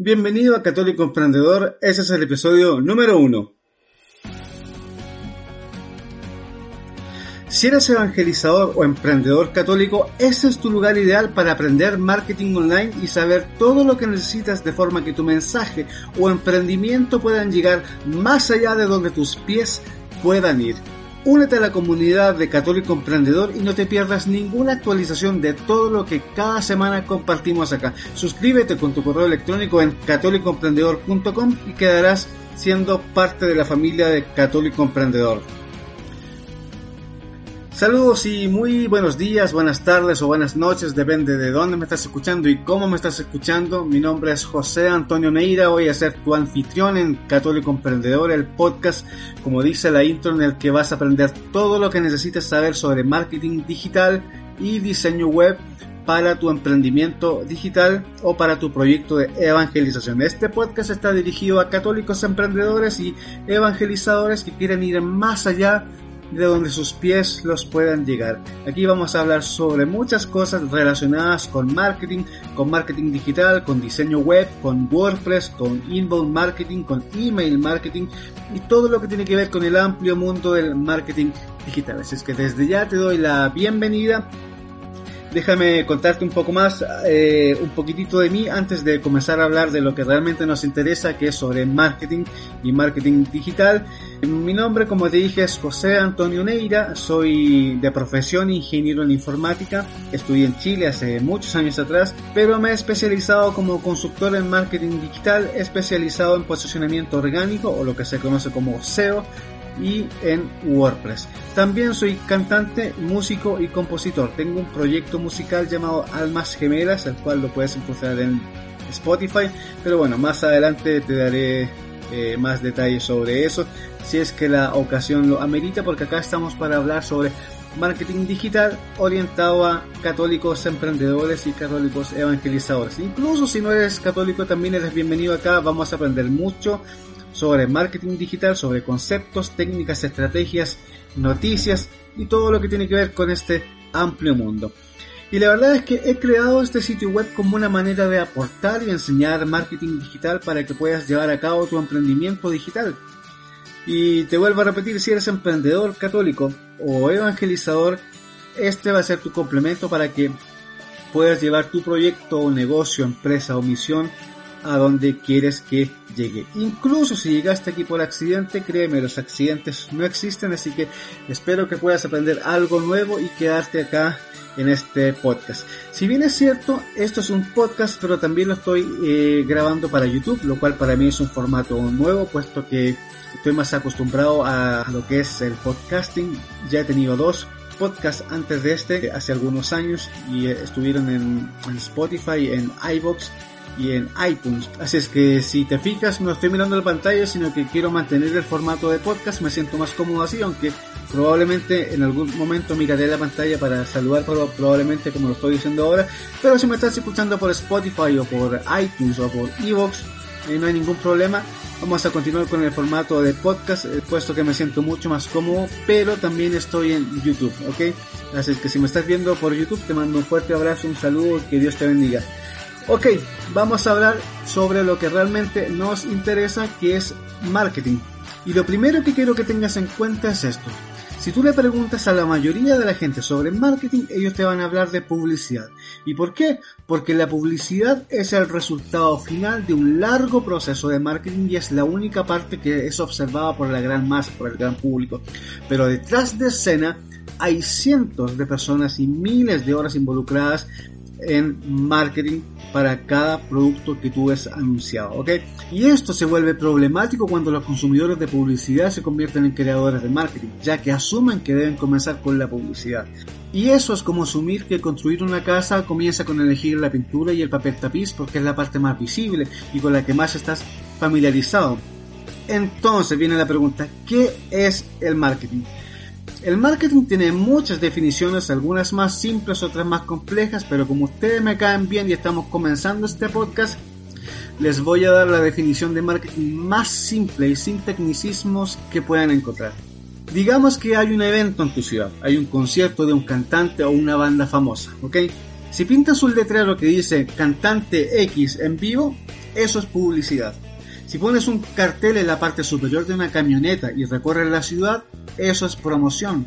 Bienvenido a Católico Emprendedor, ese es el episodio número uno. Si eres evangelizador o emprendedor católico, este es tu lugar ideal para aprender marketing online y saber todo lo que necesitas de forma que tu mensaje o emprendimiento puedan llegar más allá de donde tus pies puedan ir. Únete a la comunidad de Católico Emprendedor y no te pierdas ninguna actualización de todo lo que cada semana compartimos acá. Suscríbete con tu correo electrónico en católicoemprendedor.com y quedarás siendo parte de la familia de Católico Emprendedor. Saludos y muy buenos días, buenas tardes o buenas noches, depende de dónde me estás escuchando y cómo me estás escuchando. Mi nombre es José Antonio Neira, voy a ser tu anfitrión en Católico Emprendedor, el podcast, como dice la intro, en el que vas a aprender todo lo que necesitas saber sobre marketing digital y diseño web para tu emprendimiento digital o para tu proyecto de evangelización. Este podcast está dirigido a católicos emprendedores y evangelizadores que quieren ir más allá de donde sus pies los puedan llegar. Aquí vamos a hablar sobre muchas cosas relacionadas con marketing, con marketing digital, con diseño web, con WordPress, con inbound marketing, con email marketing y todo lo que tiene que ver con el amplio mundo del marketing digital. Así es que desde ya te doy la bienvenida déjame contarte un poco más, eh, un poquitito de mí antes de comenzar a hablar de lo que realmente nos interesa, que es sobre marketing y marketing digital. Mi nombre, como te dije, es José Antonio Neira, soy de profesión ingeniero en informática, estudié en Chile hace muchos años atrás, pero me he especializado como consultor en marketing digital, especializado en posicionamiento orgánico o lo que se conoce como SEO, y en WordPress. También soy cantante, músico y compositor. Tengo un proyecto musical llamado Almas Gemelas, el cual lo puedes encontrar en Spotify. Pero bueno, más adelante te daré eh, más detalles sobre eso, si es que la ocasión lo amerita, porque acá estamos para hablar sobre marketing digital orientado a católicos emprendedores y católicos evangelizadores. Incluso si no eres católico también eres bienvenido acá, vamos a aprender mucho sobre marketing digital, sobre conceptos, técnicas, estrategias, noticias y todo lo que tiene que ver con este amplio mundo. Y la verdad es que he creado este sitio web como una manera de aportar y enseñar marketing digital para que puedas llevar a cabo tu emprendimiento digital. Y te vuelvo a repetir, si eres emprendedor católico o evangelizador, este va a ser tu complemento para que puedas llevar tu proyecto negocio, empresa o misión a donde quieres que llegue. Incluso si llegaste aquí por accidente, créeme, los accidentes no existen, así que espero que puedas aprender algo nuevo y quedarte acá en este podcast. Si bien es cierto, esto es un podcast, pero también lo estoy eh, grabando para YouTube, lo cual para mí es un formato nuevo, puesto que estoy más acostumbrado a lo que es el podcasting. Ya he tenido dos podcasts antes de este, hace algunos años, y estuvieron en, Spotify, en iBox y en iTunes. Así es que si te fijas, no estoy mirando la pantalla, sino que quiero mantener el formato de podcast, me siento más cómodo así, aunque probablemente en algún momento miraré la pantalla para saludar, probablemente como lo estoy diciendo ahora. Pero si me estás escuchando por Spotify o por iTunes o por Evox, no hay ningún problema. Vamos a continuar con el formato de podcast, eh, puesto que me siento mucho más cómodo, pero también estoy en YouTube, ¿ok? Así que si me estás viendo por YouTube, te mando un fuerte abrazo, un saludo, que Dios te bendiga. Ok, vamos a hablar sobre lo que realmente nos interesa, que es marketing. Y lo primero que quiero que tengas en cuenta es esto. Si tú le preguntas a la mayoría de la gente sobre marketing, ellos te van a hablar de publicidad. ¿Y por qué? Porque la publicidad es el resultado final de un largo proceso de marketing y es la única parte que es observada por la gran masa, por el gran público. Pero detrás de escena hay cientos de personas y miles de horas involucradas en marketing para cada producto que tú ves anunciado, ¿ok? Y esto se vuelve problemático cuando los consumidores de publicidad se convierten en creadores de marketing, ya que asumen que deben comenzar con la publicidad. Y eso es como asumir que construir una casa comienza con elegir la pintura y el papel tapiz porque es la parte más visible y con la que más estás familiarizado. Entonces viene la pregunta, ¿qué es el marketing? El marketing tiene muchas definiciones, algunas más simples, otras más complejas, pero como ustedes me caen bien y estamos comenzando este podcast, les voy a dar la definición de marketing más simple y sin tecnicismos que puedan encontrar. Digamos que hay un evento en tu ciudad, hay un concierto de un cantante o una banda famosa, ¿ok? Si pintas un letrero que dice cantante X en vivo, eso es publicidad. Si pones un cartel en la parte superior de una camioneta y recorres la ciudad, eso es promoción.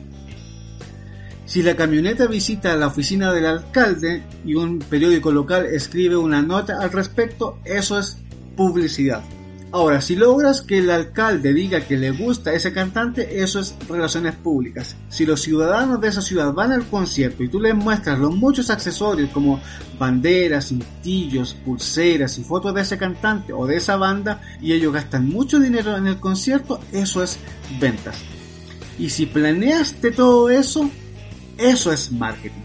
Si la camioneta visita la oficina del alcalde y un periódico local escribe una nota al respecto, eso es publicidad. Ahora, si logras que el alcalde diga que le gusta ese cantante, eso es relaciones públicas. Si los ciudadanos de esa ciudad van al concierto y tú les muestras los muchos accesorios como banderas, cintillos, pulseras y fotos de ese cantante o de esa banda y ellos gastan mucho dinero en el concierto, eso es ventas. Y si planeaste todo eso, eso es marketing.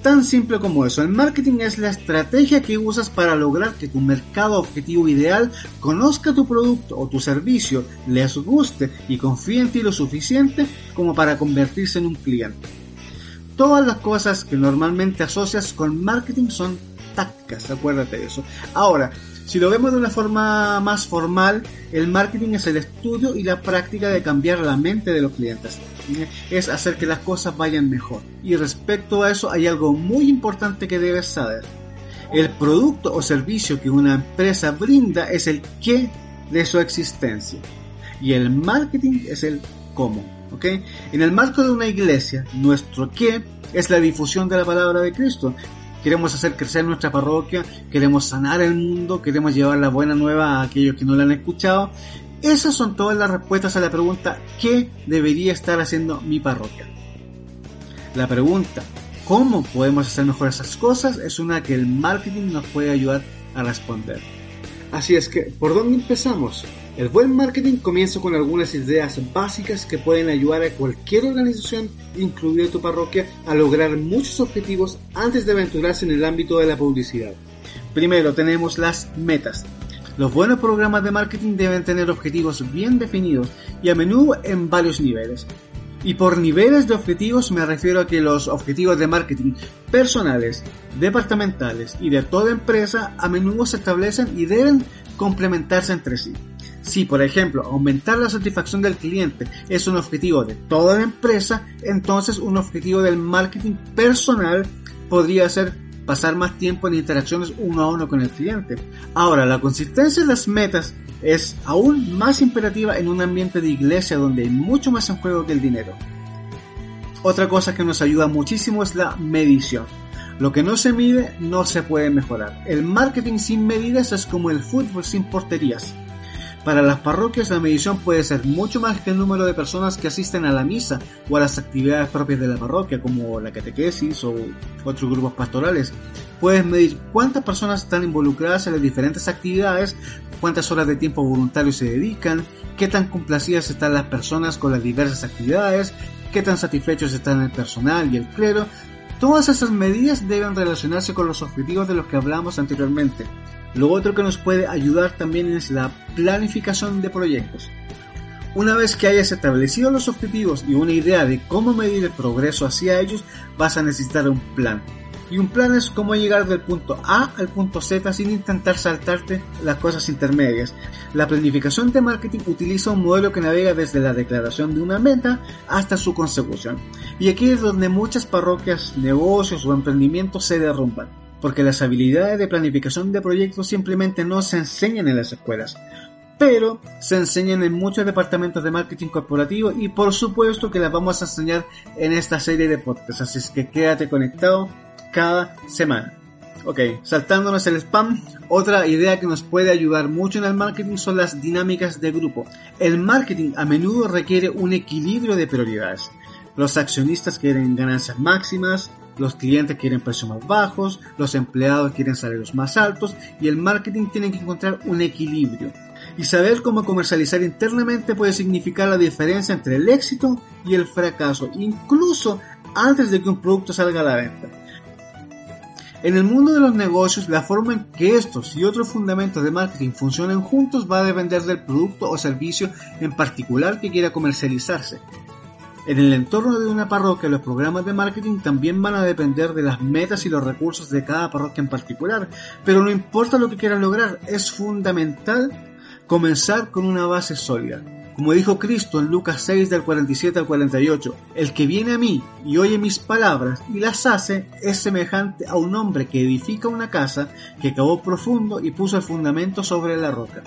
Tan simple como eso, el marketing es la estrategia que usas para lograr que tu mercado objetivo ideal conozca tu producto o tu servicio, les guste y confíe en ti lo suficiente como para convertirse en un cliente. Todas las cosas que normalmente asocias con marketing son tácticas, acuérdate de eso. Ahora, si lo vemos de una forma más formal, el marketing es el estudio y la práctica de cambiar la mente de los clientes. Es hacer que las cosas vayan mejor. Y respecto a eso hay algo muy importante que debes saber. El producto o servicio que una empresa brinda es el qué de su existencia. Y el marketing es el cómo. En el marco de una iglesia, nuestro qué es la difusión de la palabra de Cristo queremos hacer crecer nuestra parroquia, queremos sanar el mundo, queremos llevar la buena nueva a aquellos que no la han escuchado. Esas son todas las respuestas a la pregunta ¿qué debería estar haciendo mi parroquia? La pregunta ¿cómo podemos hacer mejor esas cosas? es una que el marketing nos puede ayudar a responder. Así es que, ¿por dónde empezamos? El buen marketing comienza con algunas ideas básicas que pueden ayudar a cualquier organización, incluida tu parroquia, a lograr muchos objetivos antes de aventurarse en el ámbito de la publicidad. Primero tenemos las metas. Los buenos programas de marketing deben tener objetivos bien definidos y a menudo en varios niveles. Y por niveles de objetivos me refiero a que los objetivos de marketing personales, departamentales y de toda empresa a menudo se establecen y deben complementarse entre sí. Si, por ejemplo, aumentar la satisfacción del cliente es un objetivo de toda la empresa, entonces un objetivo del marketing personal podría ser pasar más tiempo en interacciones uno a uno con el cliente. Ahora, la consistencia de las metas es aún más imperativa en un ambiente de iglesia donde hay mucho más en juego que el dinero. Otra cosa que nos ayuda muchísimo es la medición. Lo que no se mide no se puede mejorar. El marketing sin medidas es como el fútbol sin porterías. Para las parroquias la medición puede ser mucho más que el número de personas que asisten a la misa o a las actividades propias de la parroquia como la catequesis o otros grupos pastorales. Puedes medir cuántas personas están involucradas en las diferentes actividades, cuántas horas de tiempo voluntario se dedican, qué tan complacidas están las personas con las diversas actividades, qué tan satisfechos están el personal y el clero. Todas esas medidas deben relacionarse con los objetivos de los que hablamos anteriormente. Lo otro que nos puede ayudar también es la planificación de proyectos. Una vez que hayas establecido los objetivos y una idea de cómo medir el progreso hacia ellos, vas a necesitar un plan. Y un plan es cómo llegar del punto A al punto Z sin intentar saltarte las cosas intermedias. La planificación de marketing utiliza un modelo que navega desde la declaración de una meta hasta su consecución. Y aquí es donde muchas parroquias, negocios o emprendimientos se derrumban porque las habilidades de planificación de proyectos simplemente no se enseñan en las escuelas, pero se enseñan en muchos departamentos de marketing corporativo y por supuesto que las vamos a enseñar en esta serie de podcasts, así es que quédate conectado cada semana. Ok, saltándonos el spam, otra idea que nos puede ayudar mucho en el marketing son las dinámicas de grupo. El marketing a menudo requiere un equilibrio de prioridades. Los accionistas quieren ganancias máximas, los clientes quieren precios más bajos, los empleados quieren salarios más altos y el marketing tiene que encontrar un equilibrio. Y saber cómo comercializar internamente puede significar la diferencia entre el éxito y el fracaso, incluso antes de que un producto salga a la venta. En el mundo de los negocios, la forma en que estos y otros fundamentos de marketing funcionen juntos va a depender del producto o servicio en particular que quiera comercializarse. En el entorno de una parroquia, los programas de marketing también van a depender de las metas y los recursos de cada parroquia en particular, pero no importa lo que quieran lograr, es fundamental comenzar con una base sólida. Como dijo Cristo en Lucas 6 del 47 al 48, el que viene a mí y oye mis palabras y las hace es semejante a un hombre que edifica una casa, que cavó profundo y puso el fundamento sobre la roca.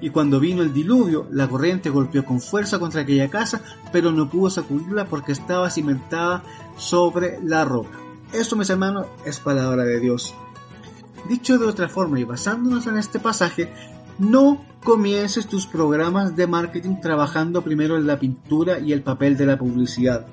Y cuando vino el diluvio, la corriente golpeó con fuerza contra aquella casa, pero no pudo sacudirla porque estaba cimentada sobre la roca. Esto, mis hermanos, es palabra de Dios. Dicho de otra forma y basándonos en este pasaje, no comiences tus programas de marketing trabajando primero en la pintura y el papel de la publicidad.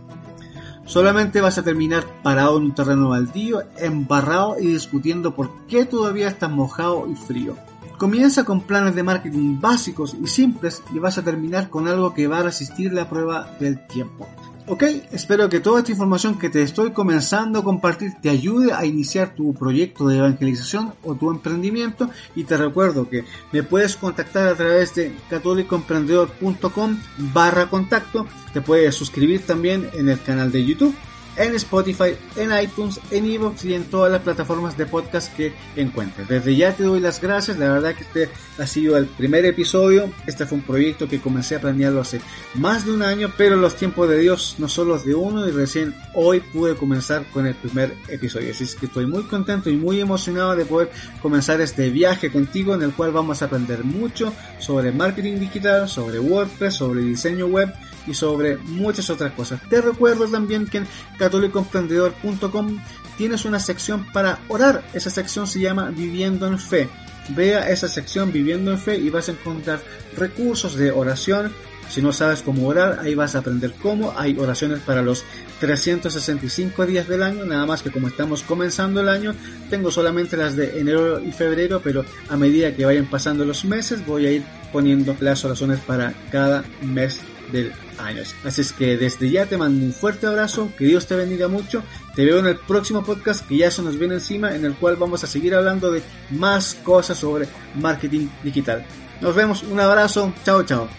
Solamente vas a terminar parado en un terreno baldío, embarrado y discutiendo por qué todavía estás mojado y frío. Comienza con planes de marketing básicos y simples y vas a terminar con algo que va a resistir la prueba del tiempo. Ok, espero que toda esta información que te estoy comenzando a compartir te ayude a iniciar tu proyecto de evangelización o tu emprendimiento. Y te recuerdo que me puedes contactar a través de catolicoemprendedor.com barra contacto, te puedes suscribir también en el canal de YouTube en Spotify, en iTunes, en Evox y en todas las plataformas de podcast que encuentres. Desde ya te doy las gracias, la verdad que este ha sido el primer episodio, este fue un proyecto que comencé a planearlo hace más de un año, pero los tiempos de Dios no son los de uno y recién hoy pude comenzar con el primer episodio, así es que estoy muy contento y muy emocionado de poder comenzar este viaje contigo en el cual vamos a aprender mucho sobre marketing digital, sobre WordPress, sobre diseño web, y sobre muchas otras cosas. Te recuerdo también que en catolicoemprendedor.com tienes una sección para orar. Esa sección se llama Viviendo en Fe. Vea esa sección Viviendo en Fe y vas a encontrar recursos de oración. Si no sabes cómo orar, ahí vas a aprender cómo. Hay oraciones para los 365 días del año, nada más que como estamos comenzando el año, tengo solamente las de enero y febrero, pero a medida que vayan pasando los meses voy a ir poniendo las oraciones para cada mes del año. Así es que desde ya te mando un fuerte abrazo, que Dios te bendiga mucho. Te veo en el próximo podcast que ya se nos viene encima, en el cual vamos a seguir hablando de más cosas sobre marketing digital. Nos vemos, un abrazo, chao chao.